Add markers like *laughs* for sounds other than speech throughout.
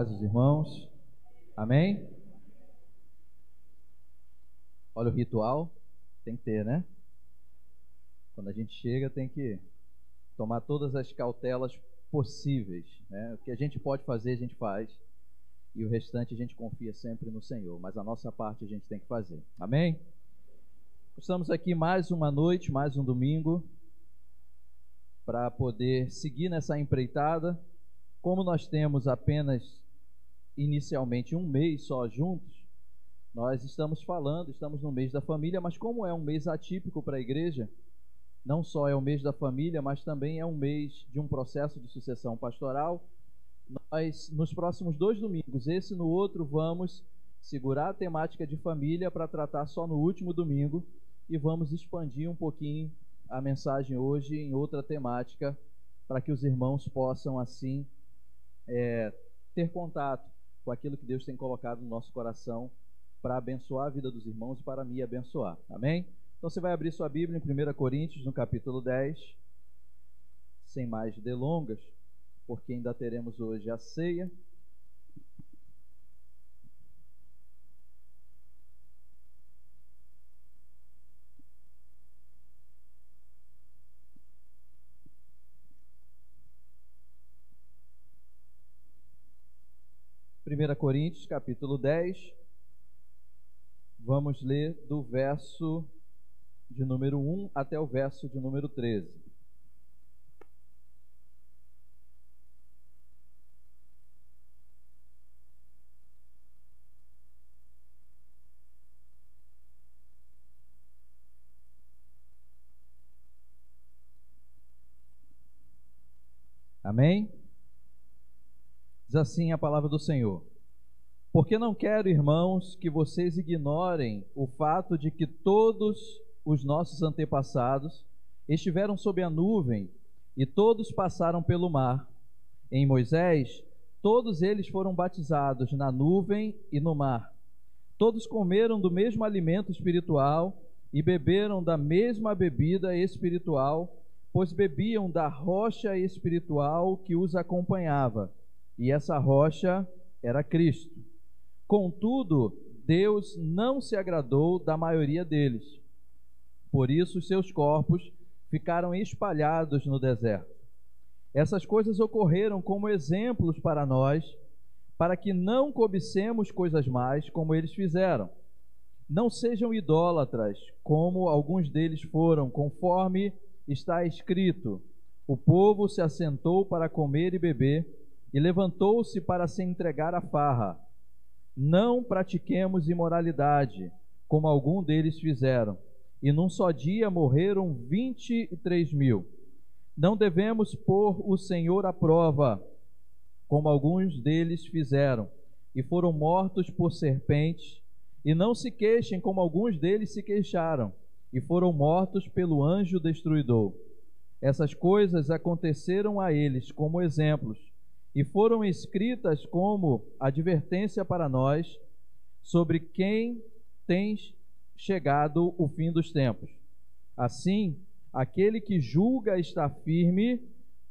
paz dos irmãos. Amém? Olha o ritual, tem que ter, né? Quando a gente chega, tem que tomar todas as cautelas possíveis, né? O que a gente pode fazer, a gente faz. E o restante a gente confia sempre no Senhor, mas a nossa parte a gente tem que fazer. Amém? Estamos aqui mais uma noite, mais um domingo, para poder seguir nessa empreitada. Como nós temos apenas inicialmente um mês só juntos, nós estamos falando, estamos no mês da família, mas como é um mês atípico para a igreja, não só é o mês da família, mas também é um mês de um processo de sucessão pastoral. Nós, nos próximos dois domingos, esse no outro, vamos segurar a temática de família para tratar só no último domingo e vamos expandir um pouquinho a mensagem hoje em outra temática para que os irmãos possam assim é, ter contato com aquilo que Deus tem colocado no nosso coração para abençoar a vida dos irmãos e para me abençoar. Amém? Então você vai abrir sua Bíblia em 1 Coríntios, no capítulo 10, sem mais delongas, porque ainda teremos hoje a ceia. Primeira Coríntios, capítulo 10, vamos ler do verso de número 1 até o verso de número 13. Amém? Diz assim a palavra do Senhor. Porque não quero, irmãos, que vocês ignorem o fato de que todos os nossos antepassados estiveram sob a nuvem e todos passaram pelo mar. Em Moisés, todos eles foram batizados na nuvem e no mar. Todos comeram do mesmo alimento espiritual e beberam da mesma bebida espiritual, pois bebiam da rocha espiritual que os acompanhava, e essa rocha era Cristo. Contudo, Deus não se agradou da maioria deles por isso, seus corpos ficaram espalhados no deserto. Essas coisas ocorreram como exemplos para nós, para que não cobicemos coisas mais como eles fizeram. Não sejam idólatras, como alguns deles foram, conforme está escrito: O povo se assentou para comer e beber, e levantou-se para se entregar à farra. Não pratiquemos imoralidade, como algum deles fizeram e num só dia morreram 23 mil. Não devemos pôr o Senhor à prova, como alguns deles fizeram, e foram mortos por serpentes, e não se queixem como alguns deles se queixaram, e foram mortos pelo anjo destruidor. Essas coisas aconteceram a eles como exemplos, e foram escritas como advertência para nós sobre quem tens chegado o fim dos tempos. Assim, aquele que julga estar firme,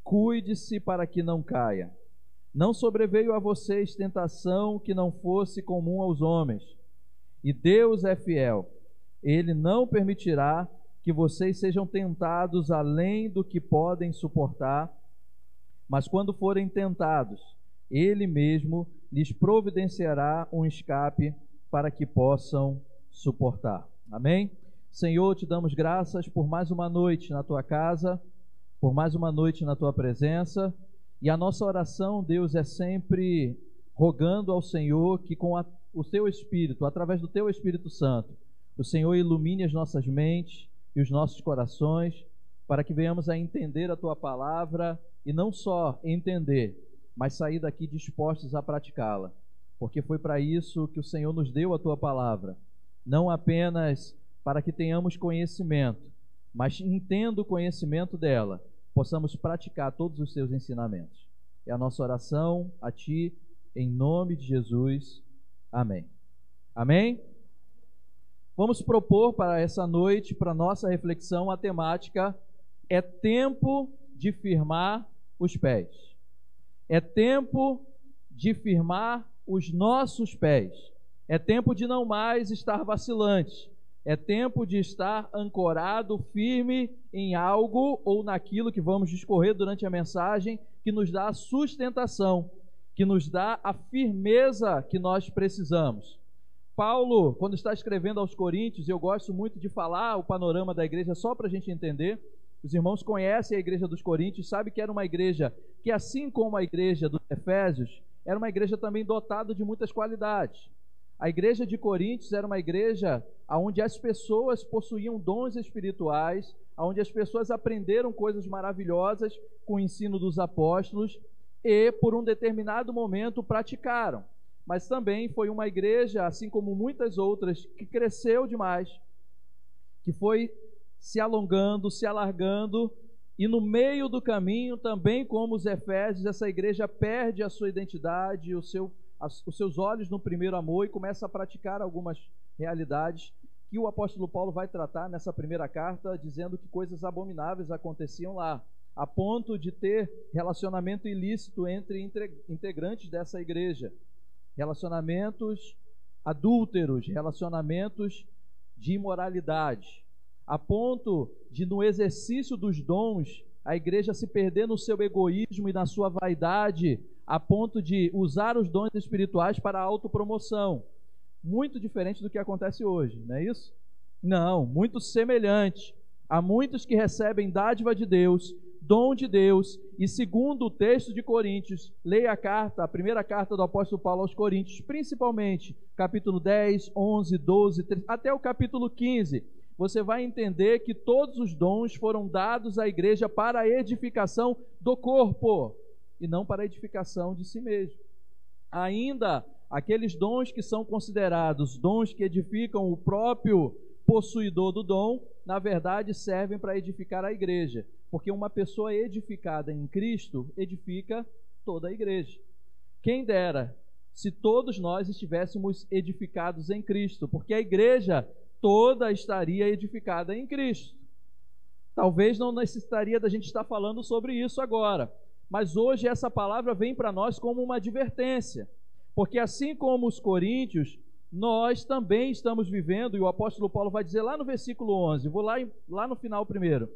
cuide-se para que não caia. Não sobreveio a vocês tentação que não fosse comum aos homens. E Deus é fiel. Ele não permitirá que vocês sejam tentados além do que podem suportar, mas quando forem tentados, Ele mesmo lhes providenciará um escape para que possam suportar. Amém? Senhor, te damos graças por mais uma noite na tua casa, por mais uma noite na tua presença. E a nossa oração, Deus, é sempre rogando ao Senhor que com a, o teu Espírito, através do teu Espírito Santo, o Senhor ilumine as nossas mentes e os nossos corações, para que venhamos a entender a tua palavra e não só entender, mas sair daqui dispostos a praticá-la. Porque foi para isso que o Senhor nos deu a tua palavra não apenas para que tenhamos conhecimento, mas entendo o conhecimento dela, possamos praticar todos os seus ensinamentos. É a nossa oração a Ti, em nome de Jesus. Amém. Amém? Vamos propor para essa noite, para nossa reflexão, a temática é tempo de firmar os pés. É tempo de firmar os nossos pés. É tempo de não mais estar vacilante. É tempo de estar ancorado, firme em algo ou naquilo que vamos discorrer durante a mensagem, que nos dá a sustentação, que nos dá a firmeza que nós precisamos. Paulo, quando está escrevendo aos Coríntios, eu gosto muito de falar o panorama da igreja só para a gente entender. Os irmãos conhecem a igreja dos Coríntios, sabem que era uma igreja que, assim como a igreja dos Efésios, era uma igreja também dotada de muitas qualidades. A igreja de Coríntios era uma igreja onde as pessoas possuíam dons espirituais, onde as pessoas aprenderam coisas maravilhosas com o ensino dos apóstolos e, por um determinado momento, praticaram mas também foi uma igreja, assim como muitas outras, que cresceu demais, que foi se alongando, se alargando, e no meio do caminho, também como os Efésios, essa igreja perde a sua identidade, o seu, as, os seus olhos no primeiro amor e começa a praticar algumas realidades que o apóstolo Paulo vai tratar nessa primeira carta, dizendo que coisas abomináveis aconteciam lá, a ponto de ter relacionamento ilícito entre integrantes dessa igreja. Relacionamentos adúlteros, relacionamentos de imoralidade, a ponto de, no exercício dos dons, a igreja se perder no seu egoísmo e na sua vaidade, a ponto de usar os dons espirituais para a autopromoção. Muito diferente do que acontece hoje, não é isso? Não, muito semelhante. Há muitos que recebem dádiva de Deus, dom de Deus. E segundo o texto de Coríntios, leia a carta, a primeira carta do apóstolo Paulo aos Coríntios, principalmente capítulo 10, 11, 12, 13, até o capítulo 15. Você vai entender que todos os dons foram dados à igreja para a edificação do corpo e não para a edificação de si mesmo. Ainda aqueles dons que são considerados dons que edificam o próprio possuidor do dom, na verdade servem para edificar a igreja. Porque uma pessoa edificada em Cristo edifica toda a igreja. Quem dera se todos nós estivéssemos edificados em Cristo, porque a igreja toda estaria edificada em Cristo. Talvez não necessitaria da gente estar falando sobre isso agora, mas hoje essa palavra vem para nós como uma advertência, porque assim como os coríntios, nós também estamos vivendo, e o apóstolo Paulo vai dizer lá no versículo 11, vou lá, lá no final primeiro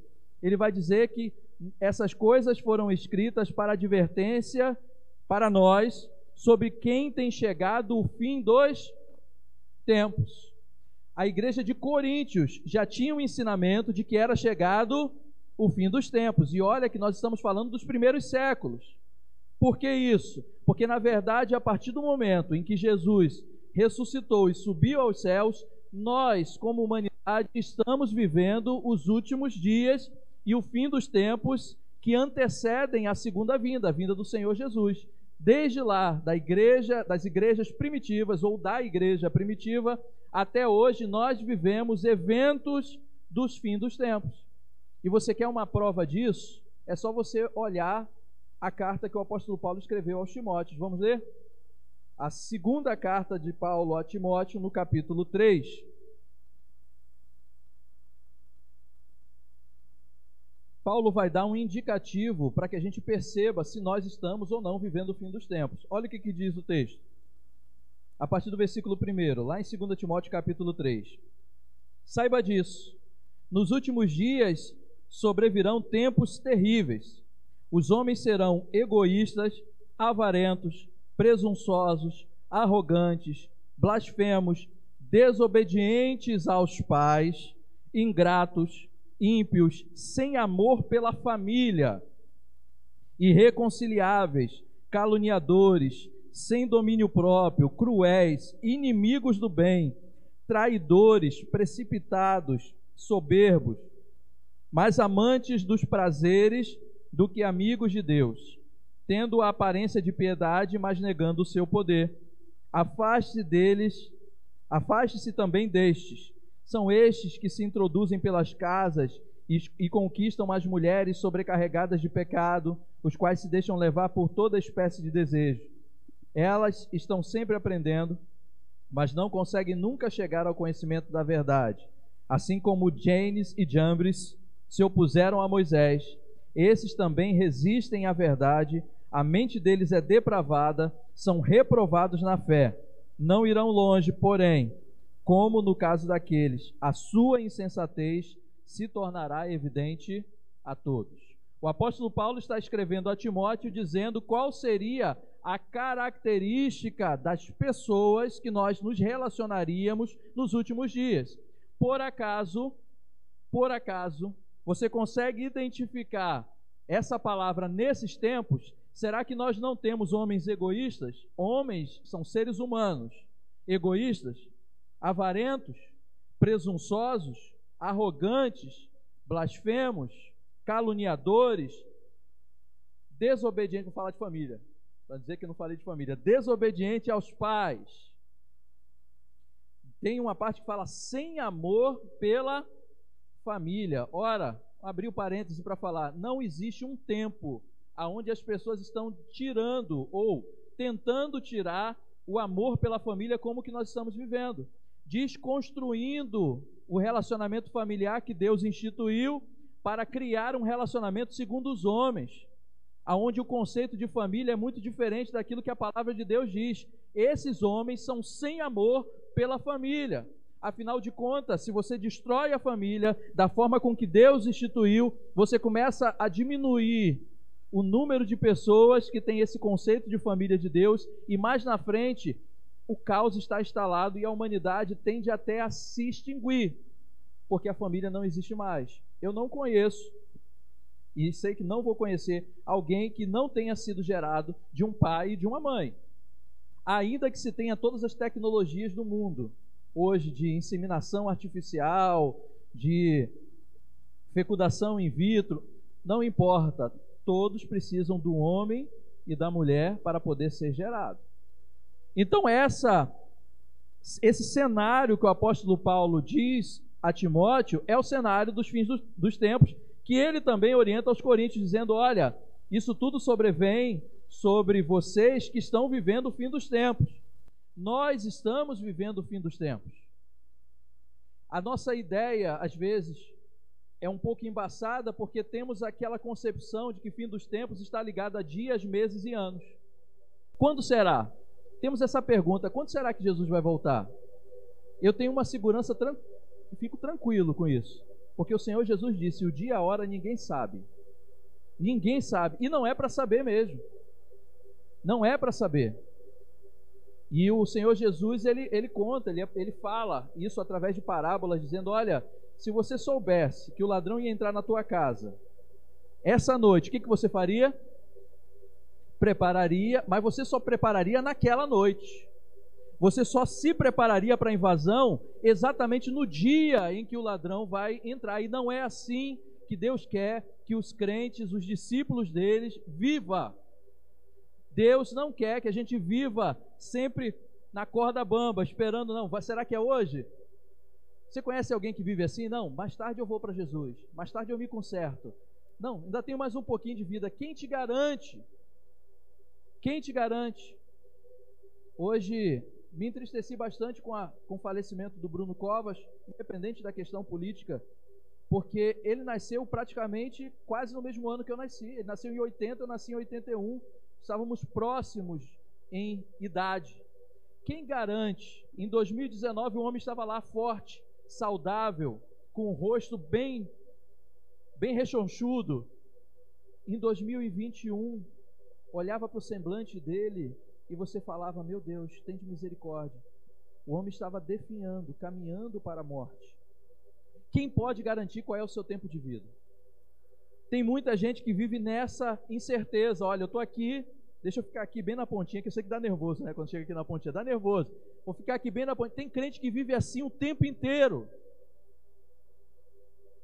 ele vai dizer que essas coisas foram escritas para advertência para nós sobre quem tem chegado o fim dos tempos. A igreja de Coríntios já tinha o um ensinamento de que era chegado o fim dos tempos. E olha que nós estamos falando dos primeiros séculos. Por que isso? Porque, na verdade, a partir do momento em que Jesus ressuscitou e subiu aos céus, nós, como humanidade, estamos vivendo os últimos dias e o fim dos tempos que antecedem a segunda vinda, a vinda do Senhor Jesus. Desde lá, da igreja, das igrejas primitivas ou da igreja primitiva, até hoje nós vivemos eventos dos fins dos tempos. E você quer uma prova disso? É só você olhar a carta que o apóstolo Paulo escreveu aos Timóteos. Vamos ler? A segunda carta de Paulo a Timóteo, no capítulo 3. Paulo vai dar um indicativo para que a gente perceba se nós estamos ou não vivendo o fim dos tempos. Olha o que, que diz o texto. A partir do versículo 1, lá em 2 Timóteo capítulo 3. Saiba disso. Nos últimos dias sobrevirão tempos terríveis. Os homens serão egoístas, avarentos, presunçosos, arrogantes, blasfemos, desobedientes aos pais, ingratos, ímpios, sem amor pela família, irreconciliáveis, caluniadores, sem domínio próprio, cruéis, inimigos do bem, traidores, precipitados, soberbos, mais amantes dos prazeres do que amigos de Deus, tendo a aparência de piedade, mas negando o seu poder. Afaste deles, afaste-se também destes são estes que se introduzem pelas casas e, e, conquistam as mulheres sobrecarregadas de pecado, os quais se deixam levar por toda espécie de desejo. Elas estão sempre aprendendo, mas não conseguem nunca chegar ao conhecimento da verdade. Assim como Janes e Jambres se opuseram a Moisés, esses também resistem à verdade, a mente deles é depravada, são reprovados na fé. Não irão longe, porém, como no caso daqueles, a sua insensatez se tornará evidente a todos. O apóstolo Paulo está escrevendo a Timóteo dizendo qual seria a característica das pessoas que nós nos relacionaríamos nos últimos dias. Por acaso, por acaso, você consegue identificar essa palavra nesses tempos? Será que nós não temos homens egoístas? Homens são seres humanos, egoístas, avarentos, presunçosos, arrogantes, blasfemos, caluniadores, desobedientes, vou falar de família, para dizer que não falei de família, desobediente aos pais. Tem uma parte que fala sem amor pela família. Ora, abri o parêntese para falar, não existe um tempo aonde as pessoas estão tirando ou tentando tirar o amor pela família como que nós estamos vivendo, desconstruindo o relacionamento familiar que Deus instituiu para criar um relacionamento segundo os homens, aonde o conceito de família é muito diferente daquilo que a palavra de Deus diz. Esses homens são sem amor pela família. Afinal de contas, se você destrói a família da forma com que Deus instituiu, você começa a diminuir o número de pessoas que têm esse conceito de família de Deus e mais na frente o caos está instalado e a humanidade tende até a se extinguir, porque a família não existe mais. Eu não conheço e sei que não vou conhecer alguém que não tenha sido gerado de um pai e de uma mãe. Ainda que se tenha todas as tecnologias do mundo, hoje de inseminação artificial, de fecundação in vitro, não importa, todos precisam do homem e da mulher para poder ser gerado. Então, essa, esse cenário que o apóstolo Paulo diz a Timóteo é o cenário dos fins dos, dos tempos, que ele também orienta aos coríntios, dizendo: olha, isso tudo sobrevém sobre vocês que estão vivendo o fim dos tempos. Nós estamos vivendo o fim dos tempos. A nossa ideia, às vezes, é um pouco embaçada porque temos aquela concepção de que fim dos tempos está ligado a dias, meses e anos. Quando será? temos essa pergunta: quando será que Jesus vai voltar? Eu tenho uma segurança, fico tranquilo com isso, porque o Senhor Jesus disse: o dia e a hora ninguém sabe. Ninguém sabe, e não é para saber mesmo. Não é para saber. E o Senhor Jesus, ele, ele conta, ele, ele fala isso através de parábolas, dizendo: Olha, se você soubesse que o ladrão ia entrar na tua casa essa noite, o que, que você faria? prepararia, mas você só prepararia naquela noite. Você só se prepararia para a invasão exatamente no dia em que o ladrão vai entrar. E não é assim que Deus quer que os crentes, os discípulos deles, viva. Deus não quer que a gente viva sempre na corda bamba, esperando, não, será que é hoje? Você conhece alguém que vive assim? Não, mais tarde eu vou para Jesus, mais tarde eu me conserto. Não, ainda tenho mais um pouquinho de vida. Quem te garante quem te garante? Hoje me entristeci bastante com, a, com o falecimento do Bruno Covas, independente da questão política, porque ele nasceu praticamente quase no mesmo ano que eu nasci. Ele nasceu em 80, eu nasci em 81. Estávamos próximos em idade. Quem garante? Em 2019 o homem estava lá forte, saudável, com o rosto bem bem rechonchudo. Em 2021 olhava para o semblante dele e você falava: Meu Deus, tem de misericórdia. O homem estava definhando, caminhando para a morte. Quem pode garantir qual é o seu tempo de vida? Tem muita gente que vive nessa incerteza. Olha, eu estou aqui, deixa eu ficar aqui bem na pontinha, que eu sei que dá nervoso, né? Quando chega aqui na pontinha, dá nervoso. Vou ficar aqui bem na pontinha. Tem crente que vive assim o tempo inteiro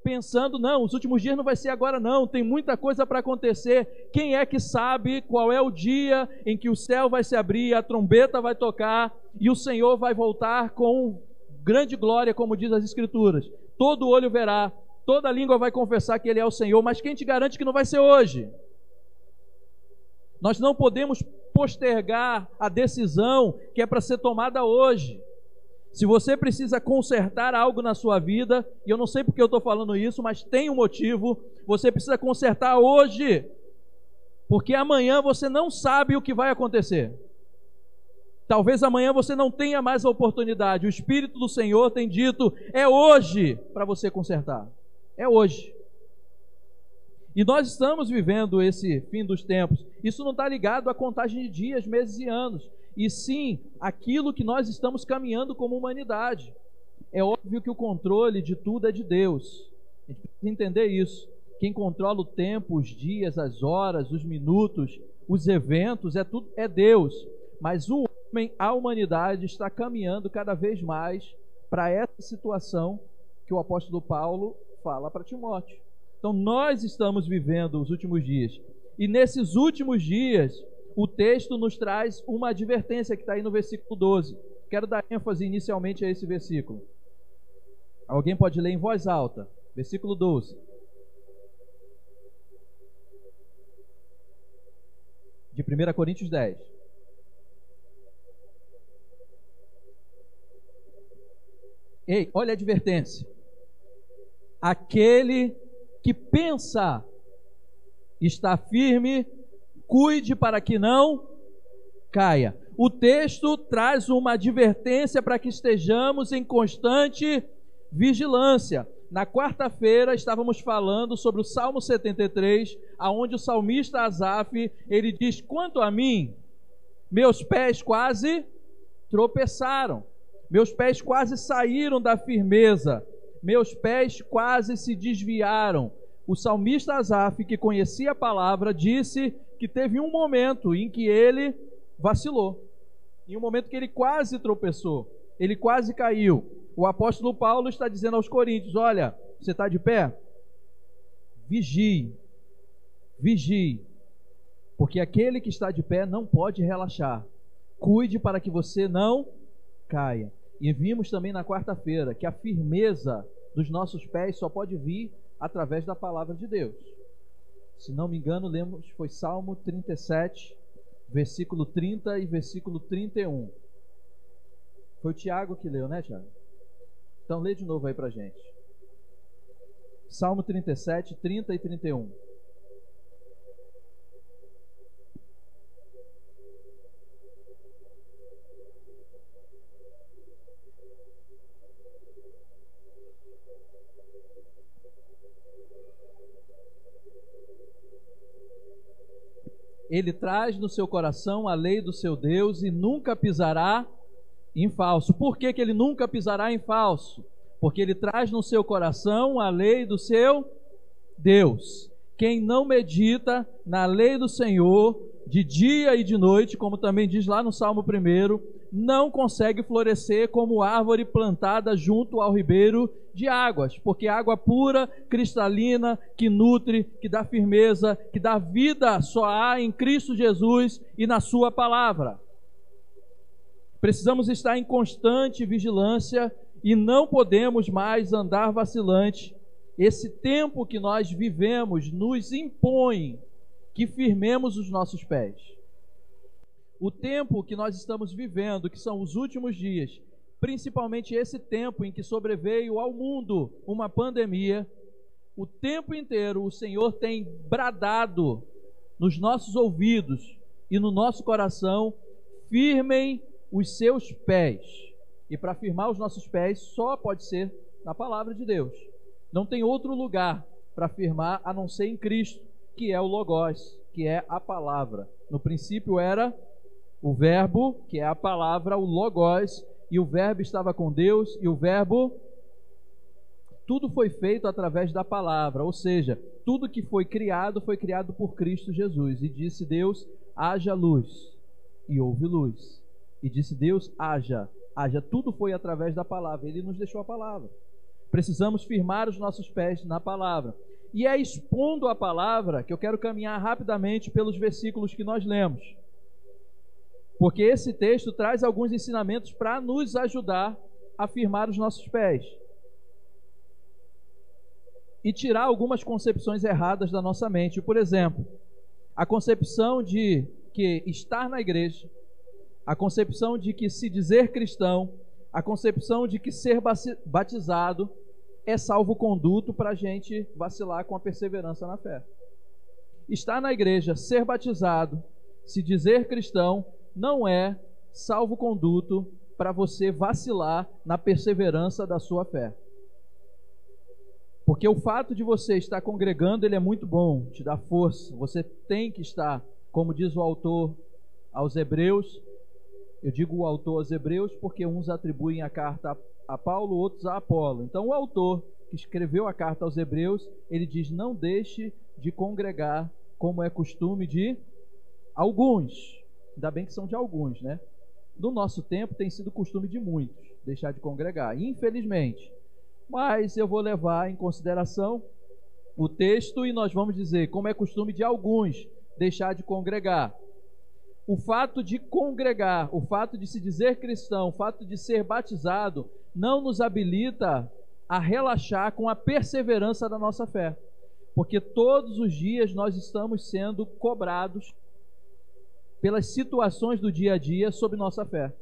pensando, não, os últimos dias não vai ser agora, não, tem muita coisa para acontecer. Quem é que sabe qual é o dia em que o céu vai se abrir, a trombeta vai tocar e o Senhor vai voltar com grande glória, como diz as Escrituras? Todo olho verá, toda língua vai confessar que Ele é o Senhor, mas quem te garante que não vai ser hoje? Nós não podemos postergar a decisão que é para ser tomada hoje. Se você precisa consertar algo na sua vida, e eu não sei porque eu estou falando isso, mas tem um motivo, você precisa consertar hoje, porque amanhã você não sabe o que vai acontecer. Talvez amanhã você não tenha mais a oportunidade. O Espírito do Senhor tem dito: é hoje para você consertar. É hoje. E nós estamos vivendo esse fim dos tempos. Isso não está ligado à contagem de dias, meses e anos, e sim aquilo que nós estamos caminhando como humanidade. É óbvio que o controle de tudo é de Deus. A gente precisa entender isso. Quem controla o tempo, os dias, as horas, os minutos, os eventos, é tudo é Deus. Mas o homem, a humanidade está caminhando cada vez mais para essa situação que o apóstolo Paulo fala para Timóteo. Então nós estamos vivendo os últimos dias. E nesses últimos dias, o texto nos traz uma advertência que está aí no versículo 12. Quero dar ênfase inicialmente a esse versículo. Alguém pode ler em voz alta. Versículo 12. De 1 Coríntios 10. Ei, olha a advertência. Aquele que pensa está firme, cuide para que não caia. O texto traz uma advertência para que estejamos em constante vigilância. Na quarta-feira estávamos falando sobre o Salmo 73, aonde o salmista Asaf, ele diz: "Quanto a mim, meus pés quase tropeçaram. Meus pés quase saíram da firmeza. Meus pés quase se desviaram." O salmista Asaf, que conhecia a palavra, disse que teve um momento em que ele vacilou. Em um momento que ele quase tropeçou, ele quase caiu. O apóstolo Paulo está dizendo aos coríntios: Olha, você está de pé? Vigie, vigie, porque aquele que está de pé não pode relaxar. Cuide para que você não caia. E vimos também na quarta-feira que a firmeza dos nossos pés só pode vir através da palavra de Deus. Se não me engano, lemos, foi Salmo 37, versículo 30 e versículo 31. Foi o Tiago que leu, né, Tiago? Então lê de novo aí pra gente. Salmo 37, 30 e 31. Ele traz no seu coração a lei do seu Deus e nunca pisará em falso. Por que, que ele nunca pisará em falso? Porque ele traz no seu coração a lei do seu Deus. Quem não medita na lei do Senhor de dia e de noite, como também diz lá no Salmo 1, não consegue florescer como árvore plantada junto ao ribeiro de águas, porque água pura, cristalina, que nutre, que dá firmeza, que dá vida, só há em Cristo Jesus e na Sua palavra. Precisamos estar em constante vigilância e não podemos mais andar vacilante. Esse tempo que nós vivemos nos impõe que firmemos os nossos pés. O tempo que nós estamos vivendo, que são os últimos dias, principalmente esse tempo em que sobreveio ao mundo uma pandemia, o tempo inteiro o Senhor tem bradado nos nossos ouvidos e no nosso coração: firmem os seus pés. E para firmar os nossos pés só pode ser na palavra de Deus. Não tem outro lugar para firmar a não ser em Cristo que é o Logos, que é a palavra. No princípio era o Verbo, que é a palavra, o Logos, e o Verbo estava com Deus, e o Verbo. Tudo foi feito através da palavra, ou seja, tudo que foi criado foi criado por Cristo Jesus. E disse Deus: haja luz, e houve luz. E disse Deus: haja, haja. Tudo foi através da palavra. Ele nos deixou a palavra. Precisamos firmar os nossos pés na palavra. E é expondo a palavra que eu quero caminhar rapidamente pelos versículos que nós lemos. Porque esse texto traz alguns ensinamentos para nos ajudar a firmar os nossos pés. E tirar algumas concepções erradas da nossa mente. Por exemplo, a concepção de que estar na igreja, a concepção de que se dizer cristão, a concepção de que ser batizado é salvo-conduto para a gente vacilar com a perseverança na fé. Estar na igreja, ser batizado, se dizer cristão, não é salvo-conduto para você vacilar na perseverança da sua fé. Porque o fato de você estar congregando, ele é muito bom, te dá força. Você tem que estar, como diz o autor aos Hebreus, eu digo o autor aos Hebreus porque uns atribuem a carta a Paulo, outros a Apolo. Então o autor que escreveu a carta aos Hebreus, ele diz: "Não deixe de congregar, como é costume de alguns". Ainda bem que são de alguns, né? No nosso tempo tem sido costume de muitos deixar de congregar, infelizmente. Mas eu vou levar em consideração o texto e nós vamos dizer, como é costume de alguns deixar de congregar. O fato de congregar, o fato de se dizer cristão, o fato de ser batizado, não nos habilita a relaxar com a perseverança da nossa fé. Porque todos os dias nós estamos sendo cobrados pelas situações do dia a dia sobre nossa fé.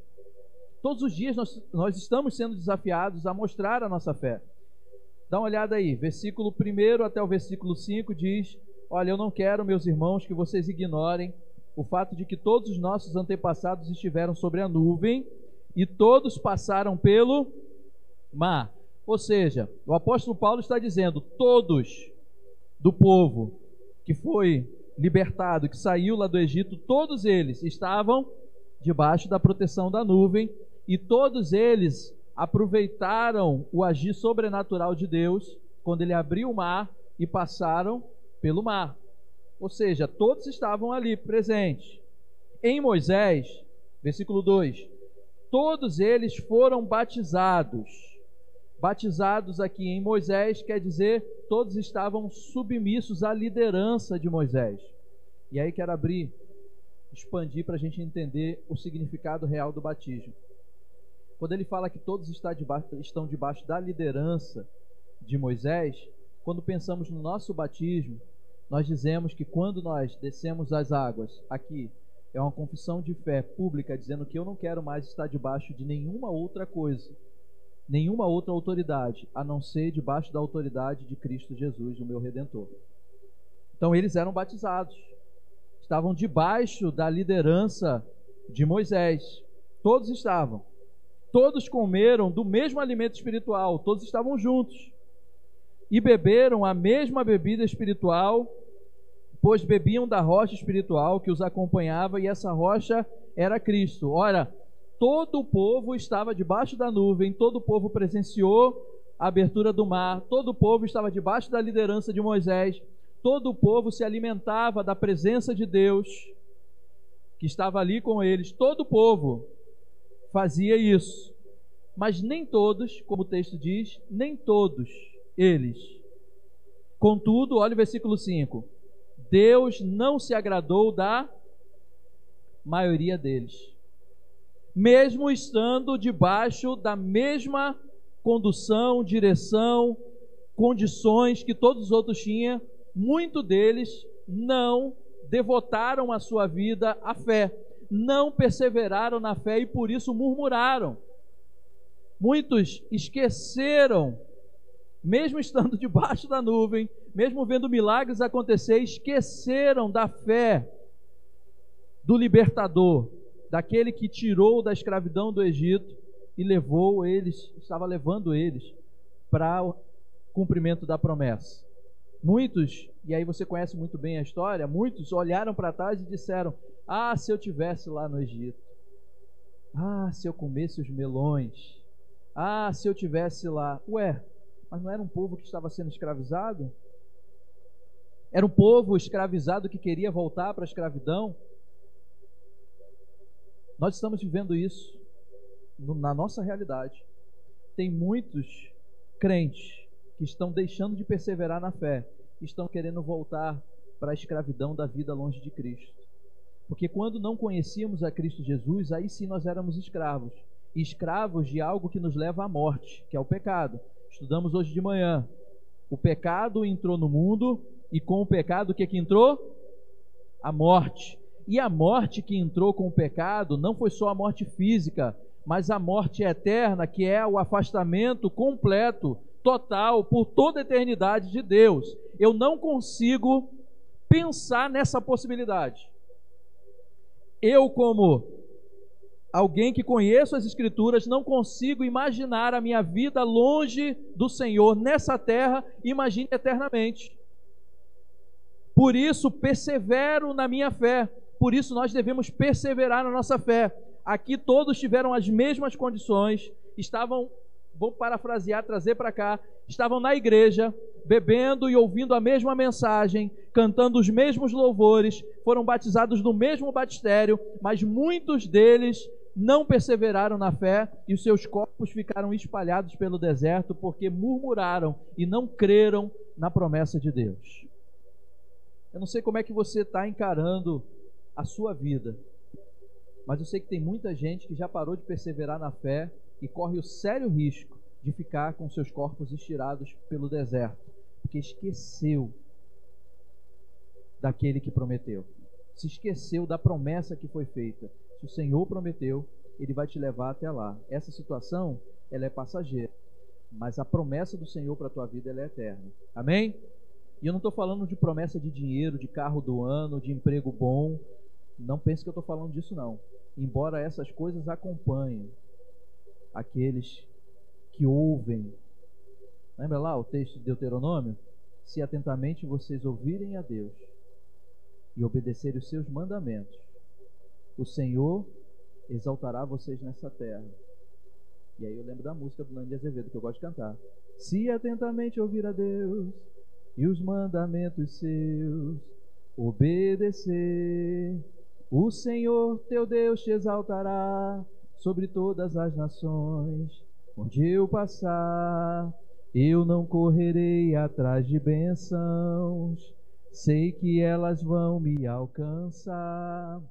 Todos os dias nós, nós estamos sendo desafiados a mostrar a nossa fé. Dá uma olhada aí, versículo 1 até o versículo 5 diz: Olha, eu não quero, meus irmãos, que vocês ignorem o fato de que todos os nossos antepassados estiveram sobre a nuvem e todos passaram pelo mar. Ou seja, o apóstolo Paulo está dizendo: todos do povo que foi libertado, que saiu lá do Egito, todos eles estavam debaixo da proteção da nuvem e todos eles aproveitaram o agir sobrenatural de Deus quando ele abriu o mar e passaram pelo mar. Ou seja, todos estavam ali presentes. Em Moisés, versículo 2: todos eles foram batizados. Batizados aqui em Moisés quer dizer todos estavam submissos à liderança de Moisés. E aí quero abrir, expandir para a gente entender o significado real do batismo. Quando ele fala que todos estão debaixo da liderança de Moisés, quando pensamos no nosso batismo, nós dizemos que quando nós descemos as águas, aqui é uma confissão de fé pública dizendo que eu não quero mais estar debaixo de nenhuma outra coisa, nenhuma outra autoridade, a não ser debaixo da autoridade de Cristo Jesus, o meu redentor. Então eles eram batizados, estavam debaixo da liderança de Moisés. Todos estavam todos comeram do mesmo alimento espiritual, todos estavam juntos. E beberam a mesma bebida espiritual, pois bebiam da rocha espiritual que os acompanhava, e essa rocha era Cristo. Ora, todo o povo estava debaixo da nuvem, todo o povo presenciou a abertura do mar, todo o povo estava debaixo da liderança de Moisés, todo o povo se alimentava da presença de Deus, que estava ali com eles, todo o povo fazia isso. Mas nem todos, como o texto diz, nem todos eles. Contudo, olha o versículo 5. Deus não se agradou da maioria deles. Mesmo estando debaixo da mesma condução, direção, condições que todos os outros tinham, muito deles não devotaram a sua vida à fé não perseveraram na fé e por isso murmuraram. Muitos esqueceram, mesmo estando *laughs* debaixo da nuvem, mesmo vendo milagres acontecer, esqueceram da fé do libertador, daquele que tirou da escravidão do Egito e levou eles, estava levando eles para o cumprimento da promessa. Muitos, e aí você conhece muito bem a história, muitos olharam para trás e disseram: Ah, se eu tivesse lá no Egito. Ah, se eu comesse os melões. Ah, se eu tivesse lá. Ué, mas não era um povo que estava sendo escravizado? Era um povo escravizado que queria voltar para a escravidão? Nós estamos vivendo isso na nossa realidade. Tem muitos crentes que estão deixando de perseverar na fé, estão querendo voltar para a escravidão da vida longe de Cristo. Porque quando não conhecíamos a Cristo Jesus, aí sim nós éramos escravos. escravos de algo que nos leva à morte, que é o pecado. Estudamos hoje de manhã. O pecado entrou no mundo e com o pecado o que, que entrou? A morte. E a morte que entrou com o pecado não foi só a morte física, mas a morte eterna, que é o afastamento completo total por toda a eternidade de Deus. Eu não consigo pensar nessa possibilidade. Eu, como alguém que conheço as Escrituras, não consigo imaginar a minha vida longe do Senhor nessa terra, imagine eternamente. Por isso, persevero na minha fé. Por isso, nós devemos perseverar na nossa fé. Aqui todos tiveram as mesmas condições, estavam, vou parafrasear, trazer para cá, estavam na igreja, bebendo e ouvindo a mesma mensagem, cantando os mesmos louvores, foram batizados no mesmo batistério, mas muitos deles não perseveraram na fé e os seus corpos ficaram espalhados pelo deserto porque murmuraram e não creram na promessa de Deus. Eu não sei como é que você está encarando a sua vida, mas eu sei que tem muita gente que já parou de perseverar na fé e corre o sério risco de ficar com seus corpos estirados pelo deserto, porque esqueceu daquele que prometeu, se esqueceu da promessa que foi feita. Se o Senhor prometeu, ele vai te levar até lá. Essa situação, ela é passageira, mas a promessa do Senhor para a tua vida é eterna. Amém? E eu não estou falando de promessa de dinheiro, de carro do ano, de emprego bom. Não pense que eu estou falando disso, não embora essas coisas acompanhem aqueles que ouvem. Lembra lá o texto de Deuteronômio? Se atentamente vocês ouvirem a Deus e obedecerem os seus mandamentos, o Senhor exaltará vocês nessa terra. E aí eu lembro da música do Nando Azevedo, que eu gosto de cantar. Se atentamente ouvir a Deus e os mandamentos seus, obedecer o Senhor teu Deus te exaltará sobre todas as nações. Onde eu passar, eu não correrei atrás de bênçãos. Sei que elas vão me alcançar.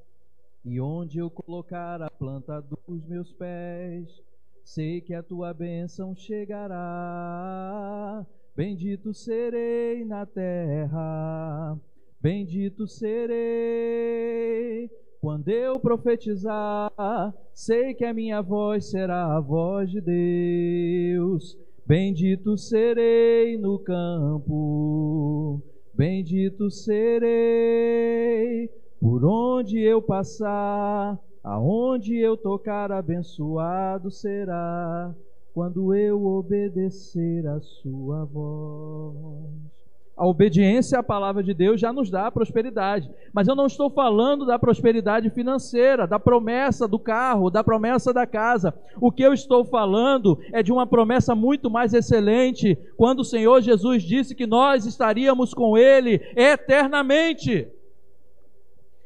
E onde eu colocar a planta dos meus pés, sei que a tua bênção chegará. Bendito serei na terra Bendito serei quando eu profetizar, sei que a minha voz será a voz de Deus. Bendito serei no campo, bendito serei por onde eu passar, aonde eu tocar, abençoado será quando eu obedecer a sua voz a obediência à palavra de Deus já nos dá prosperidade. Mas eu não estou falando da prosperidade financeira, da promessa do carro, da promessa da casa. O que eu estou falando é de uma promessa muito mais excelente, quando o Senhor Jesus disse que nós estaríamos com Ele eternamente,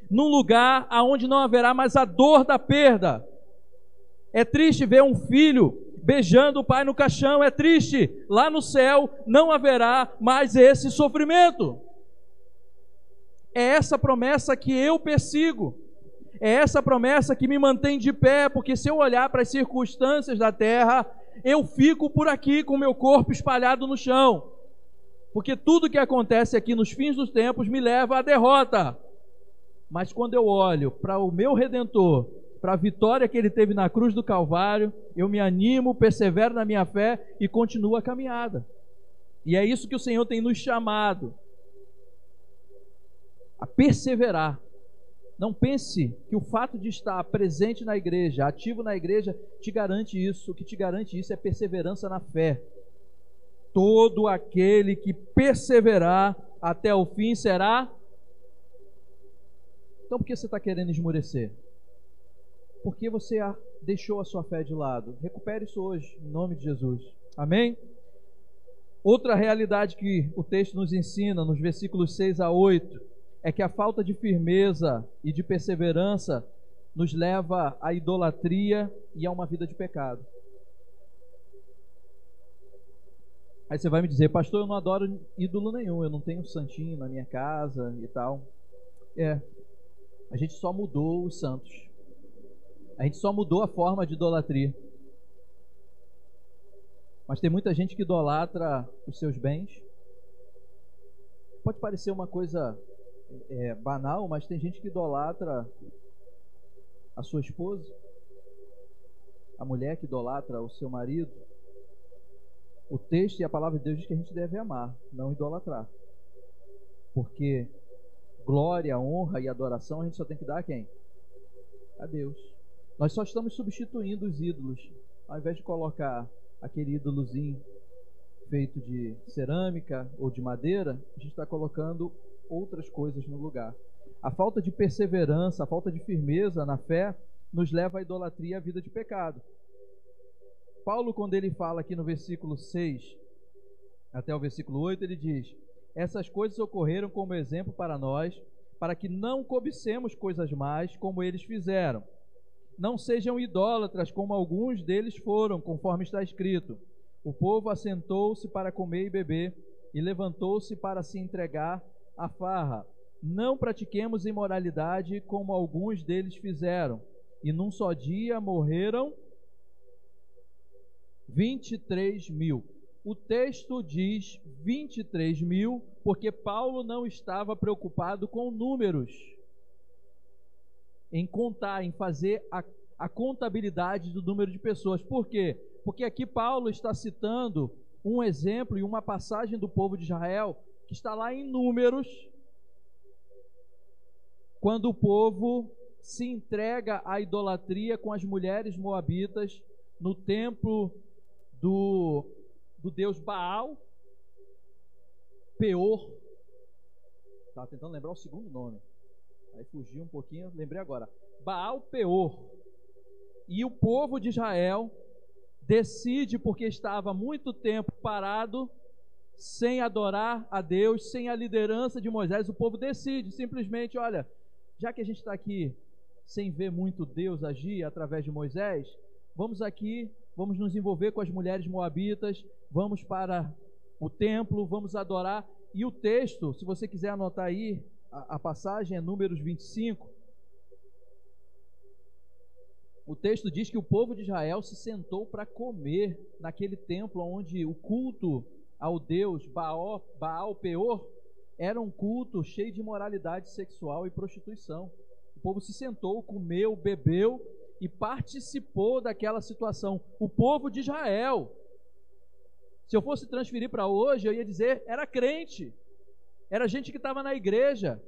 num lugar aonde não haverá mais a dor da perda. É triste ver um filho beijando o pai no caixão, é triste. Lá no céu não haverá mais esse sofrimento. É essa promessa que eu persigo. É essa promessa que me mantém de pé, porque se eu olhar para as circunstâncias da terra, eu fico por aqui com meu corpo espalhado no chão. Porque tudo que acontece aqui nos fins dos tempos me leva à derrota. Mas quando eu olho para o meu redentor, para a vitória que ele teve na cruz do Calvário, eu me animo, persevero na minha fé e continuo a caminhada. E é isso que o Senhor tem nos chamado a perseverar. Não pense que o fato de estar presente na igreja, ativo na igreja, te garante isso. O que te garante isso é perseverança na fé. Todo aquele que perseverar até o fim será. Então, por que você está querendo esmorecer? Porque você deixou a sua fé de lado. Recupere isso hoje, em nome de Jesus. Amém? Outra realidade que o texto nos ensina, nos versículos 6 a 8, é que a falta de firmeza e de perseverança nos leva à idolatria e a uma vida de pecado. Aí você vai me dizer, pastor, eu não adoro ídolo nenhum, eu não tenho santinho na minha casa e tal. É, a gente só mudou os santos. A gente só mudou a forma de idolatria. Mas tem muita gente que idolatra os seus bens. Pode parecer uma coisa é, banal, mas tem gente que idolatra a sua esposa, a mulher que idolatra o seu marido. O texto e a palavra de Deus diz que a gente deve amar, não idolatrar. Porque glória, honra e adoração a gente só tem que dar a quem? A Deus. Nós só estamos substituindo os ídolos. Ao invés de colocar aquele ídolozinho feito de cerâmica ou de madeira, a gente está colocando outras coisas no lugar. A falta de perseverança, a falta de firmeza na fé nos leva à idolatria e à vida de pecado. Paulo, quando ele fala aqui no versículo 6 até o versículo 8, ele diz: Essas coisas ocorreram como exemplo para nós, para que não cobicemos coisas mais como eles fizeram. Não sejam idólatras como alguns deles foram, conforme está escrito. O povo assentou-se para comer e beber e levantou-se para se entregar à farra. Não pratiquemos imoralidade como alguns deles fizeram, e num só dia morreram 23 mil. O texto diz 23 mil porque Paulo não estava preocupado com números, em contar, em fazer a, a contabilidade do número de pessoas. Por quê? Porque aqui Paulo está citando um exemplo e uma passagem do povo de Israel que está lá em Números, quando o povo se entrega à idolatria com as mulheres moabitas no templo do, do deus Baal, Peor. Estava tentando lembrar o segundo nome. Aí fugiu um pouquinho, lembrei agora. Baal Peor. E o povo de Israel decide, porque estava muito tempo parado, sem adorar a Deus, sem a liderança de Moisés, o povo decide simplesmente: olha, já que a gente está aqui sem ver muito Deus agir através de Moisés, vamos aqui vamos nos envolver com as mulheres moabitas, vamos para o templo, vamos adorar. E o texto, se você quiser anotar aí, a, passagem é Números 25. O texto diz que o povo de Israel se sentou para comer naquele templo onde o culto ao deus Baal, Baal Peor era um culto cheio de moralidade sexual e prostituição. O povo se sentou, comeu, bebeu e participou daquela situação. O povo de Israel. Se eu fosse transferir para hoje, eu ia dizer, era crente. Era gente que estava na igreja.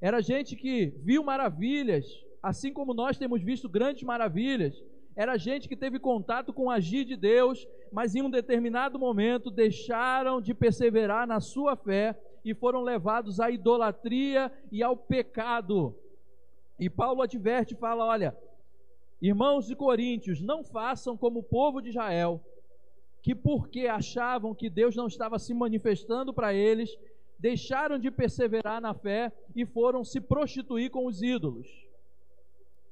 Era gente que viu maravilhas, assim como nós temos visto grandes maravilhas. Era gente que teve contato com o agir de Deus, mas em um determinado momento deixaram de perseverar na sua fé e foram levados à idolatria e ao pecado. E Paulo adverte, fala, olha, Irmãos de Coríntios, não façam como o povo de Israel, que porque achavam que Deus não estava se manifestando para eles, deixaram de perseverar na fé e foram se prostituir com os ídolos.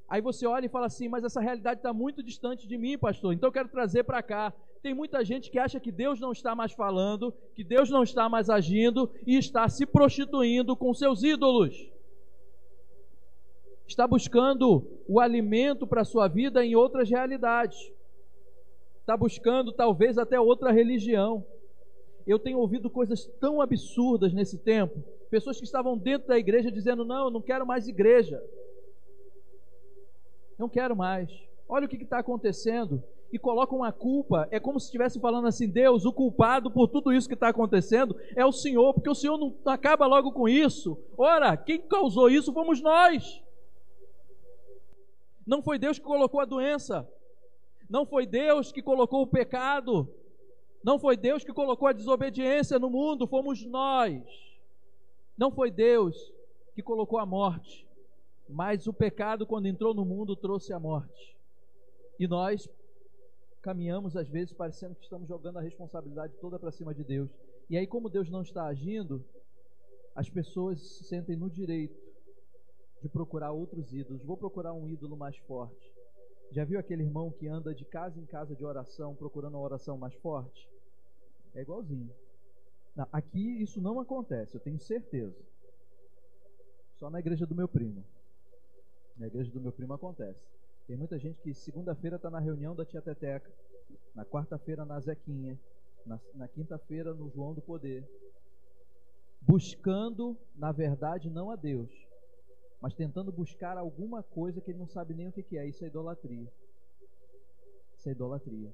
Aí você olha e fala assim: Mas essa realidade está muito distante de mim, pastor, então eu quero trazer para cá. Tem muita gente que acha que Deus não está mais falando, que Deus não está mais agindo e está se prostituindo com seus ídolos está buscando o alimento para a sua vida em outras realidades, está buscando talvez até outra religião. Eu tenho ouvido coisas tão absurdas nesse tempo, pessoas que estavam dentro da igreja dizendo: Não, eu não quero mais igreja, não quero mais. Olha o que está acontecendo. E colocam a culpa, é como se estivesse falando assim: Deus, o culpado por tudo isso que está acontecendo é o Senhor, porque o Senhor não acaba logo com isso. Ora, quem causou isso fomos nós. Não foi Deus que colocou a doença. Não foi Deus que colocou o pecado. Não foi Deus que colocou a desobediência no mundo, fomos nós. Não foi Deus que colocou a morte, mas o pecado, quando entrou no mundo, trouxe a morte. E nós caminhamos, às vezes, parecendo que estamos jogando a responsabilidade toda para cima de Deus. E aí, como Deus não está agindo, as pessoas se sentem no direito de procurar outros ídolos. Vou procurar um ídolo mais forte. Já viu aquele irmão que anda de casa em casa de oração procurando uma oração mais forte? É igualzinho. Não, aqui isso não acontece, eu tenho certeza. Só na igreja do meu primo. Na igreja do meu primo acontece. Tem muita gente que segunda-feira está na reunião da tia Teteca, na quarta-feira na Zequinha, na, na quinta-feira no João do Poder, buscando, na verdade, não a Deus, mas tentando buscar alguma coisa que ele não sabe nem o que é. Isso é idolatria. Isso é idolatria.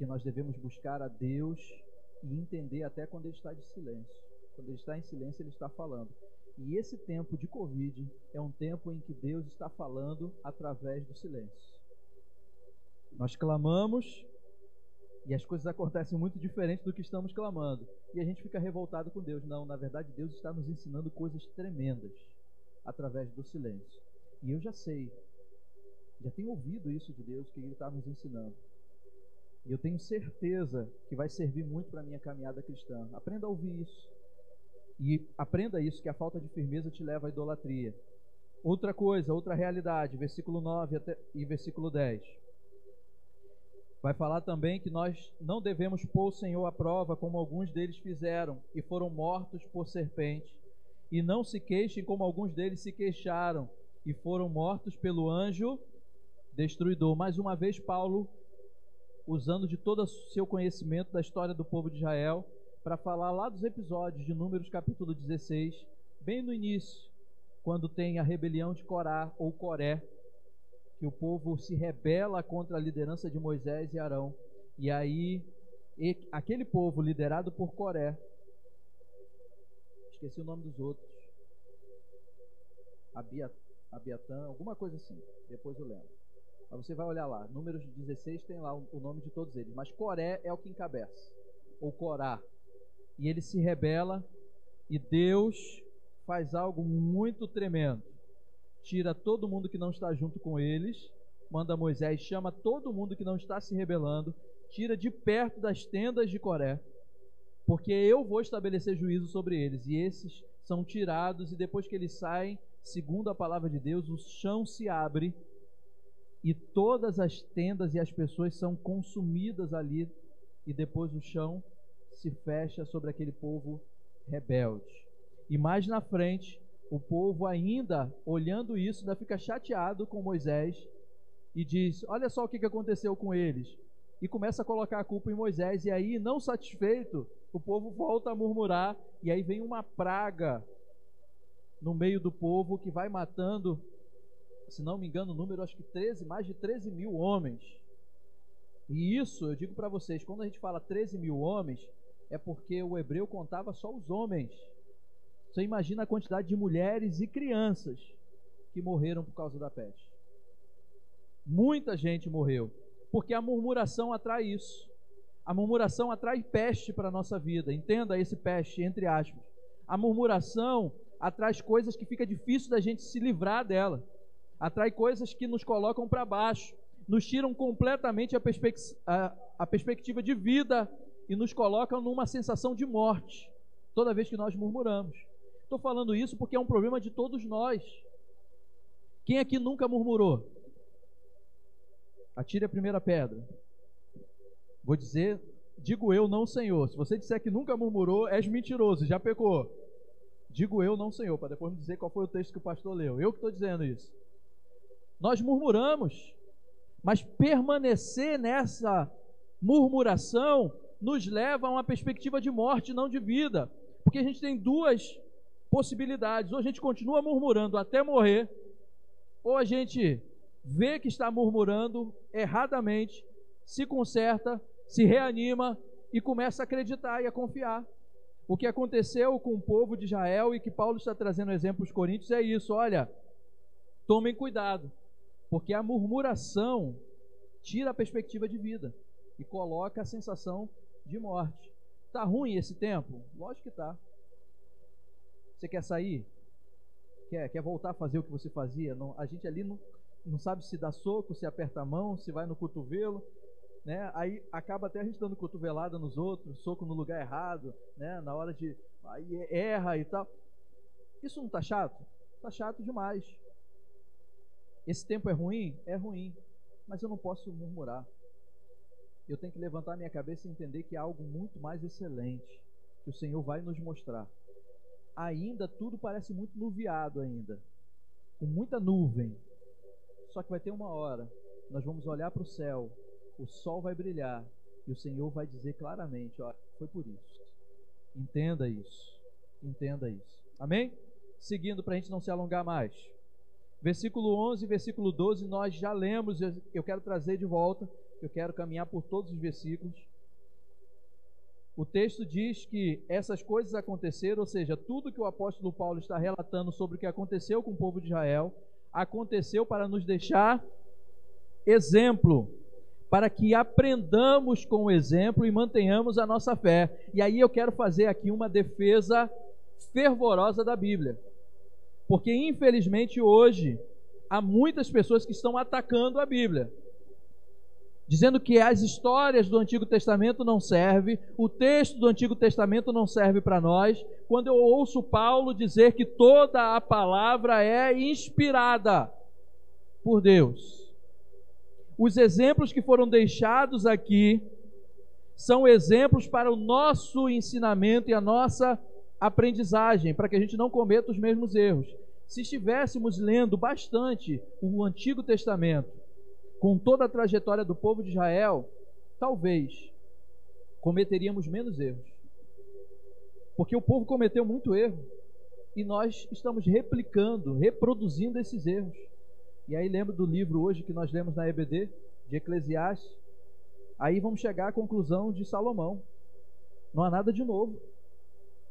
Porque nós devemos buscar a Deus e entender até quando ele está de silêncio. Quando ele está em silêncio, ele está falando. E esse tempo de Covid é um tempo em que Deus está falando através do silêncio. Nós clamamos e as coisas acontecem muito diferente do que estamos clamando. E a gente fica revoltado com Deus. Não, na verdade, Deus está nos ensinando coisas tremendas através do silêncio. E eu já sei, já tenho ouvido isso de Deus, que Ele está nos ensinando. E eu tenho certeza que vai servir muito para a minha caminhada cristã. Aprenda a ouvir isso. E aprenda isso, que a falta de firmeza te leva à idolatria. Outra coisa, outra realidade, versículo 9 até, e versículo 10. Vai falar também que nós não devemos pôr o Senhor à prova, como alguns deles fizeram, e foram mortos por serpente. E não se queixem, como alguns deles se queixaram, e foram mortos pelo anjo destruidor. Mais uma vez, Paulo, usando de todo o seu conhecimento da história do povo de Israel, para falar lá dos episódios de Números capítulo 16, bem no início, quando tem a rebelião de Corá ou Coré, que o povo se rebela contra a liderança de Moisés e Arão. E aí, aquele povo liderado por Coré, esqueci o nome dos outros, Abiat, Abiatã, alguma coisa assim, depois eu lembro. Mas você vai olhar lá, números 16 tem lá o nome de todos eles, mas Coré é o que encabeça, ou Corá. E ele se rebela e Deus faz algo muito tremendo tira todo mundo que não está junto com eles, manda Moisés, chama todo mundo que não está se rebelando, tira de perto das tendas de Coré, porque eu vou estabelecer juízo sobre eles, e esses são tirados, e depois que eles saem, segundo a palavra de Deus, o chão se abre, e todas as tendas e as pessoas são consumidas ali, e depois o chão se fecha sobre aquele povo rebelde. E mais na frente, o povo ainda, olhando isso, ainda fica chateado com Moisés e diz: Olha só o que aconteceu com eles. E começa a colocar a culpa em Moisés. E aí, não satisfeito, o povo volta a murmurar. E aí vem uma praga no meio do povo que vai matando, se não me engano, o número acho que 13, mais de 13 mil homens. E isso, eu digo para vocês, quando a gente fala 13 mil homens, é porque o hebreu contava só os homens. Você imagina a quantidade de mulheres e crianças que morreram por causa da peste. Muita gente morreu, porque a murmuração atrai isso. A murmuração atrai peste para a nossa vida. Entenda esse peste, entre aspas. A murmuração atrai coisas que fica difícil da gente se livrar dela. Atrai coisas que nos colocam para baixo, nos tiram completamente a, a, a perspectiva de vida e nos colocam numa sensação de morte toda vez que nós murmuramos. Estou falando isso porque é um problema de todos nós. Quem aqui nunca murmurou? Atire a primeira pedra. Vou dizer, digo eu, não Senhor. Se você disser que nunca murmurou, és mentiroso, já pecou. Digo eu, não Senhor, para depois me dizer qual foi o texto que o pastor leu. Eu que estou dizendo isso. Nós murmuramos, mas permanecer nessa murmuração nos leva a uma perspectiva de morte, não de vida. Porque a gente tem duas possibilidades. Ou a gente continua murmurando até morrer, ou a gente vê que está murmurando erradamente, se conserta, se reanima e começa a acreditar e a confiar. O que aconteceu com o povo de Israel e que Paulo está trazendo exemplo aos Coríntios é isso: olha, tomem cuidado, porque a murmuração tira a perspectiva de vida e coloca a sensação de morte. Tá ruim esse tempo? Lógico que tá. Você quer sair? Quer, quer voltar a fazer o que você fazia? Não, a gente ali não, não sabe se dá soco, se aperta a mão, se vai no cotovelo. Né? Aí acaba até a gente dando cotovelada nos outros, soco no lugar errado, né? Na hora de aí erra e tal. Isso não tá chato? Tá chato demais. Esse tempo é ruim? É ruim, mas eu não posso murmurar. Eu tenho que levantar minha cabeça e entender que há algo muito mais excelente que o Senhor vai nos mostrar ainda tudo parece muito nuviado ainda, com muita nuvem. Só que vai ter uma hora, nós vamos olhar para o céu, o sol vai brilhar e o Senhor vai dizer claramente, ó, foi por isso. Entenda isso. Entenda isso. Amém? Seguindo para a gente não se alongar mais. Versículo 11 e versículo 12 nós já lemos, eu quero trazer de volta, eu quero caminhar por todos os versículos. o texto diz que essas coisas aconteceram, ou seja, tudo que o apóstolo Paulo está relatando sobre o que aconteceu com o povo de Israel, aconteceu para nos deixar exemplo, para que aprendamos com o exemplo e mantenhamos a nossa fé. E aí eu quero fazer aqui uma defesa fervorosa da Bíblia. Porque infelizmente hoje há muitas pessoas que estão atacando a Bíblia dizendo que as histórias do Antigo Testamento não servem, o texto do Antigo Testamento não serve para nós. Quando eu ouço Paulo dizer que toda a palavra é inspirada por Deus. Os exemplos que foram deixados aqui são exemplos para o nosso ensinamento e a nossa aprendizagem, para que a gente não cometa os mesmos erros. Se estivéssemos lendo bastante o Antigo Testamento, com toda a trajetória do povo de Israel, talvez cometeríamos menos erros. Porque o povo cometeu muito erro e nós estamos replicando, reproduzindo esses erros. E aí lembro do livro hoje que nós lemos na EBD, de Eclesiastes. Aí vamos chegar à conclusão de Salomão. Não há nada de novo.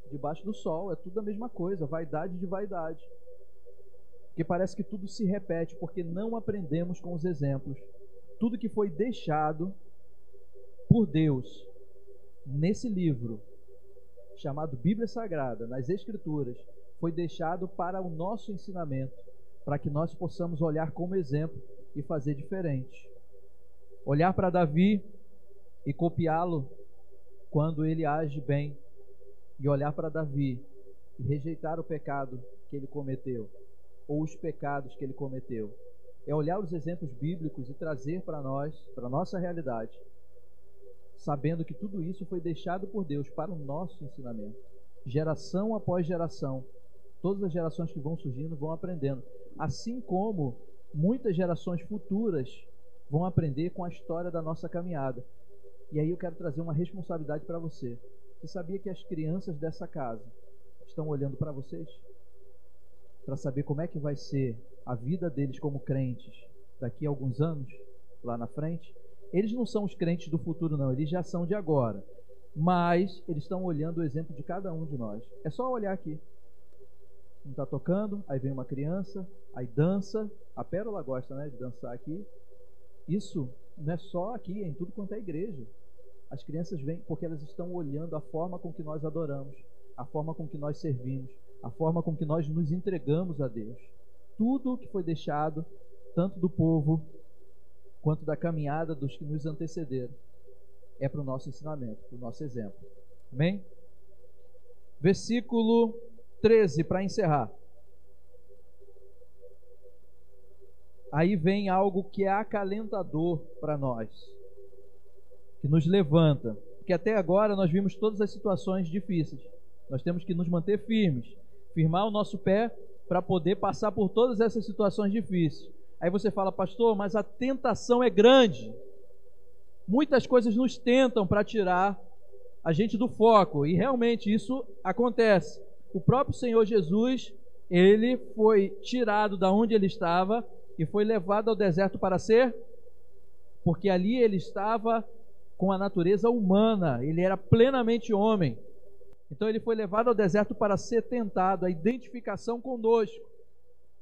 Debaixo do sol, é tudo a mesma coisa, vaidade de vaidade que parece que tudo se repete porque não aprendemos com os exemplos. Tudo que foi deixado por Deus nesse livro chamado Bíblia Sagrada, nas Escrituras, foi deixado para o nosso ensinamento, para que nós possamos olhar como exemplo e fazer diferente. Olhar para Davi e copiá-lo quando ele age bem, e olhar para Davi e rejeitar o pecado que ele cometeu ou os pecados que ele cometeu. É olhar os exemplos bíblicos e trazer para nós, para nossa realidade, sabendo que tudo isso foi deixado por Deus para o nosso ensinamento. Geração após geração, todas as gerações que vão surgindo vão aprendendo, assim como muitas gerações futuras vão aprender com a história da nossa caminhada. E aí eu quero trazer uma responsabilidade para você. Você sabia que as crianças dessa casa estão olhando para vocês? para saber como é que vai ser a vida deles como crentes daqui a alguns anos, lá na frente, eles não são os crentes do futuro, não, eles já são de agora. Mas eles estão olhando o exemplo de cada um de nós. É só olhar aqui. Não está tocando, aí vem uma criança, aí dança. A Pérola gosta né, de dançar aqui. Isso não é só aqui, é em tudo quanto é igreja. As crianças vêm porque elas estão olhando a forma com que nós adoramos, a forma com que nós servimos, a forma com que nós nos entregamos a Deus. Tudo que foi deixado, tanto do povo quanto da caminhada dos que nos antecederam, é para o nosso ensinamento, para o nosso exemplo. Amém? Versículo 13, para encerrar. Aí vem algo que é acalentador para nós, que nos levanta. Porque até agora nós vimos todas as situações difíceis. Nós temos que nos manter firmes firmar o nosso pé para poder passar por todas essas situações difíceis. Aí você fala, pastor, mas a tentação é grande. Muitas coisas nos tentam para tirar a gente do foco, e realmente isso acontece. O próprio Senhor Jesus, ele foi tirado da onde ele estava e foi levado ao deserto para ser, porque ali ele estava com a natureza humana, ele era plenamente homem. Então ele foi levado ao deserto para ser tentado, a identificação conosco.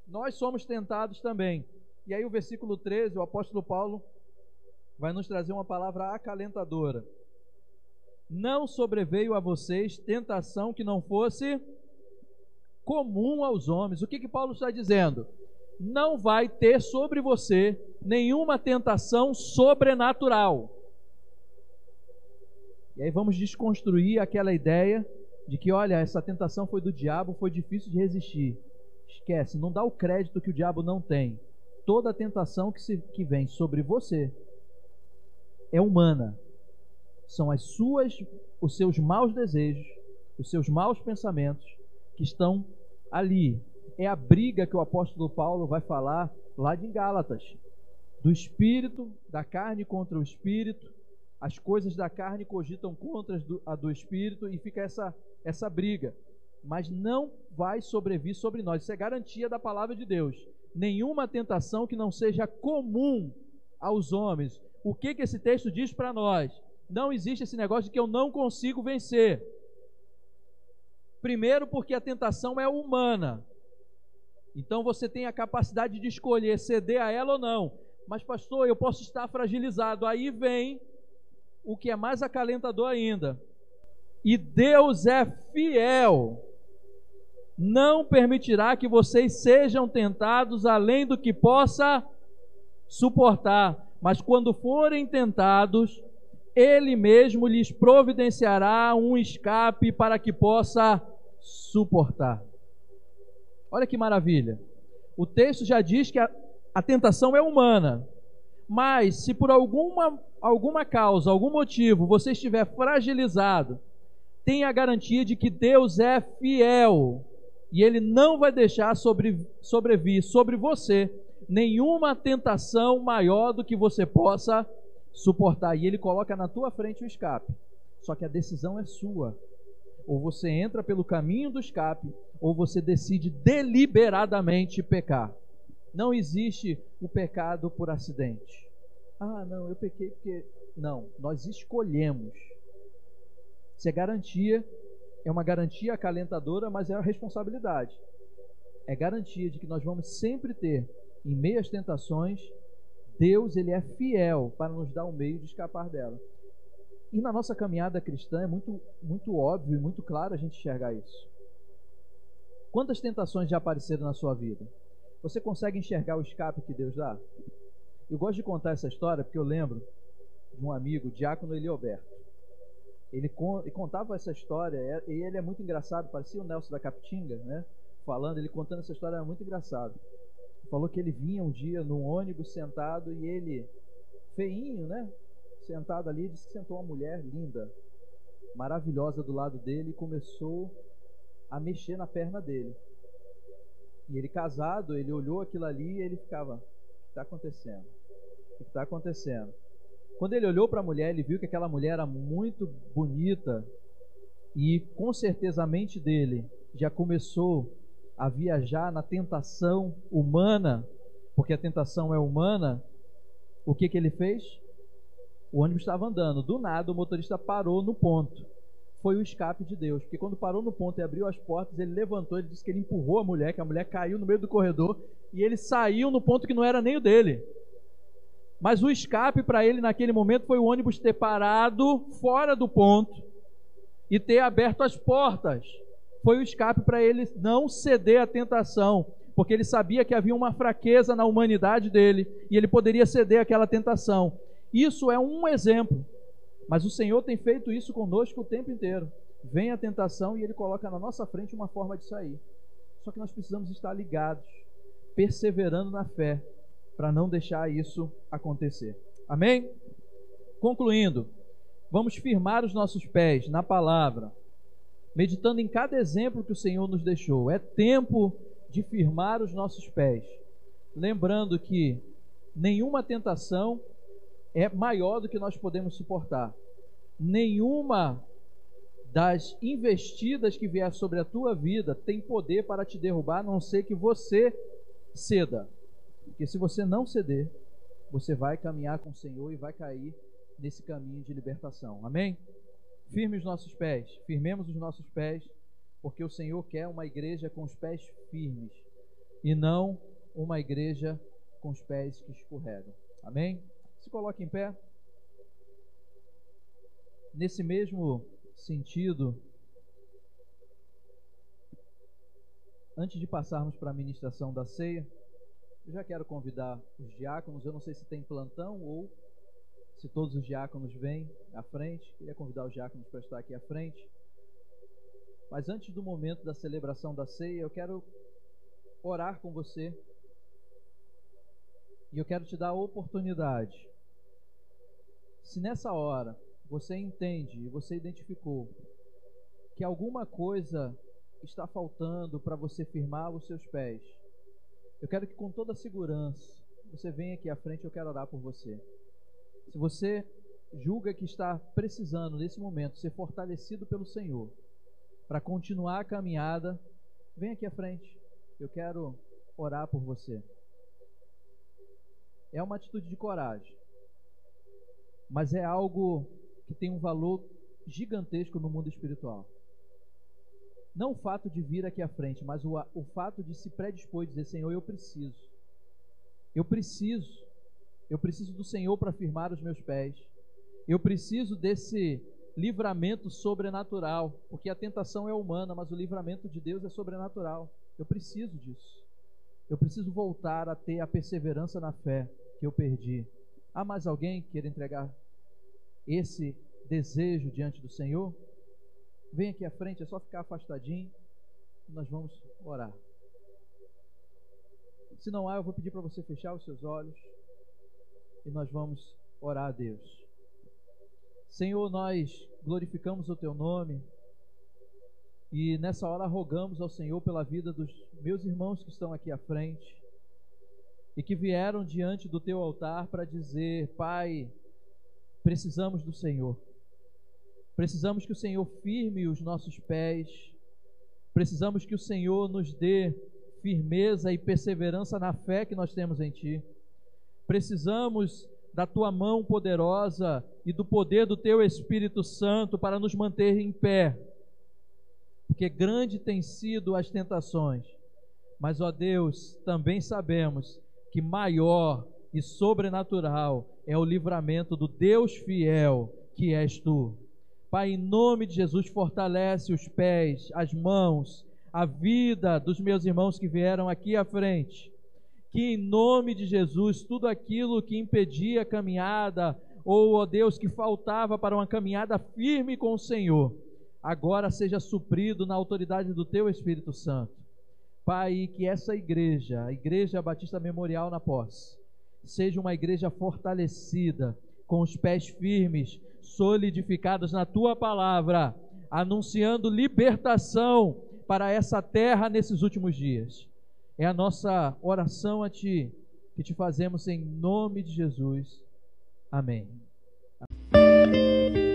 Nós somos tentados também. E aí o versículo 13, o apóstolo Paulo vai nos trazer uma palavra acalentadora. Não sobreveio a vocês tentação que não fosse comum aos homens. O que que Paulo está dizendo? Não vai ter sobre você nenhuma tentação sobrenatural. E aí vamos desconstruir aquela ideia de que, olha, essa tentação foi do diabo, foi difícil de resistir. Esquece, não dá o crédito que o diabo não tem. Toda tentação que, se, que vem sobre você é humana. São as suas, os seus maus desejos, os seus maus pensamentos que estão ali. É a briga que o apóstolo Paulo vai falar lá de Gálatas, do espírito, da carne contra o espírito, as coisas da carne cogitam contra a do espírito e fica essa, essa briga. Mas não vai sobrevir sobre nós. Isso é garantia da palavra de Deus. Nenhuma tentação que não seja comum aos homens. O que, que esse texto diz para nós? Não existe esse negócio de que eu não consigo vencer. Primeiro, porque a tentação é humana. Então você tem a capacidade de escolher ceder a ela ou não. Mas, pastor, eu posso estar fragilizado. Aí vem o que é mais acalentador ainda. E Deus é fiel. Não permitirá que vocês sejam tentados além do que possa suportar. Mas quando forem tentados, Ele mesmo lhes providenciará um escape para que possa suportar. Olha que maravilha. O texto já diz que a, a tentação é humana. Mas se por alguma, alguma causa, algum motivo, você estiver fragilizado, tenha a garantia de que Deus é fiel e Ele não vai deixar sobre, sobrevir sobre você nenhuma tentação maior do que você possa suportar. E Ele coloca na tua frente o escape. Só que a decisão é sua. Ou você entra pelo caminho do escape, ou você decide deliberadamente pecar. Não existe o pecado por acidente. Ah, não, eu pequei porque. Não, nós escolhemos. Se é garantia, é uma garantia acalentadora, mas é uma responsabilidade. É garantia de que nós vamos sempre ter, em meio às tentações, Deus ele é fiel para nos dar o um meio de escapar dela. E na nossa caminhada cristã é muito, muito óbvio e muito claro a gente enxergar isso. Quantas tentações já apareceram na sua vida? Você consegue enxergar o escape que Deus dá? Eu gosto de contar essa história porque eu lembro de um amigo, Diácono Elioberto. Ele, contava essa história é, e ele é muito engraçado, parecia o Nelson da Capitinga, né? Falando, ele contando essa história era muito engraçado. Falou que ele vinha um dia num ônibus sentado e ele, feinho, né? Sentado ali, disse que sentou uma mulher linda, maravilhosa do lado dele e começou a mexer na perna dele. E ele casado, ele olhou aquilo ali e ele ficava: O que está acontecendo? O que está acontecendo? Quando ele olhou para a mulher, ele viu que aquela mulher era muito bonita e com certeza a mente dele já começou a viajar na tentação humana, porque a tentação é humana. O que, que ele fez? O ônibus estava andando, do nada o motorista parou no ponto. Foi o escape de Deus, porque quando parou no ponto e abriu as portas, ele levantou, ele disse que ele empurrou a mulher, que a mulher caiu no meio do corredor e ele saiu no ponto que não era nem o dele. Mas o escape para ele naquele momento foi o ônibus ter parado fora do ponto e ter aberto as portas. Foi o escape para ele não ceder à tentação, porque ele sabia que havia uma fraqueza na humanidade dele e ele poderia ceder àquela tentação. Isso é um exemplo, mas o Senhor tem feito isso conosco o tempo inteiro. Vem a tentação e ele coloca na nossa frente uma forma de sair. Só que nós precisamos estar ligados, perseverando na fé, para não deixar isso acontecer. Amém? Concluindo, vamos firmar os nossos pés na palavra, meditando em cada exemplo que o Senhor nos deixou. É tempo de firmar os nossos pés, lembrando que nenhuma tentação é maior do que nós podemos suportar. Nenhuma das investidas que vier sobre a tua vida tem poder para te derrubar, a não ser que você ceda. Porque se você não ceder, você vai caminhar com o Senhor e vai cair nesse caminho de libertação. Amém? Firme os nossos pés, firmemos os nossos pés, porque o Senhor quer uma igreja com os pés firmes e não uma igreja com os pés que escorregam. Amém? Se coloque em pé. Nesse mesmo sentido, antes de passarmos para a ministração da ceia, eu já quero convidar os diáconos. Eu não sei se tem plantão ou se todos os diáconos vêm à frente. Queria convidar os diáconos para estar aqui à frente. Mas antes do momento da celebração da ceia, eu quero orar com você. E eu quero te dar a oportunidade. Se nessa hora você entende e você identificou que alguma coisa está faltando para você firmar os seus pés, eu quero que com toda segurança você venha aqui à frente, eu quero orar por você. Se você julga que está precisando nesse momento ser fortalecido pelo Senhor para continuar a caminhada, vem aqui à frente. Eu quero orar por você. É uma atitude de coragem, mas é algo que tem um valor gigantesco no mundo espiritual. Não o fato de vir aqui à frente, mas o, o fato de se predispor e dizer: Senhor, eu preciso. Eu preciso. Eu preciso do Senhor para firmar os meus pés. Eu preciso desse livramento sobrenatural, porque a tentação é humana, mas o livramento de Deus é sobrenatural. Eu preciso disso. Eu preciso voltar a ter a perseverança na fé que eu perdi. Há mais alguém que queira entregar esse desejo diante do Senhor? Vem aqui à frente, é só ficar afastadinho. Nós vamos orar. Se não há, eu vou pedir para você fechar os seus olhos e nós vamos orar a Deus. Senhor, nós glorificamos o teu nome e nessa hora rogamos ao Senhor pela vida dos meus irmãos que estão aqui à frente e que vieram diante do teu altar para dizer: Pai, precisamos do Senhor. Precisamos que o Senhor firme os nossos pés. Precisamos que o Senhor nos dê firmeza e perseverança na fé que nós temos em Ti. Precisamos da Tua mão poderosa e do poder do Teu Espírito Santo para nos manter em pé. Porque grande tem sido as tentações, mas, ó Deus, também sabemos que maior e sobrenatural é o livramento do Deus fiel que és Tu. Pai, em nome de Jesus, fortalece os pés, as mãos, a vida dos meus irmãos que vieram aqui à frente. Que em nome de Jesus, tudo aquilo que impedia a caminhada, ou, ó Deus, que faltava para uma caminhada firme com o Senhor, agora seja suprido na autoridade do Teu Espírito Santo. Pai, que essa igreja, a Igreja Batista Memorial na Posse, seja uma igreja fortalecida, com os pés firmes, solidificados na tua palavra, anunciando libertação para essa terra nesses últimos dias. É a nossa oração a ti que te fazemos em nome de Jesus. Amém. Amém.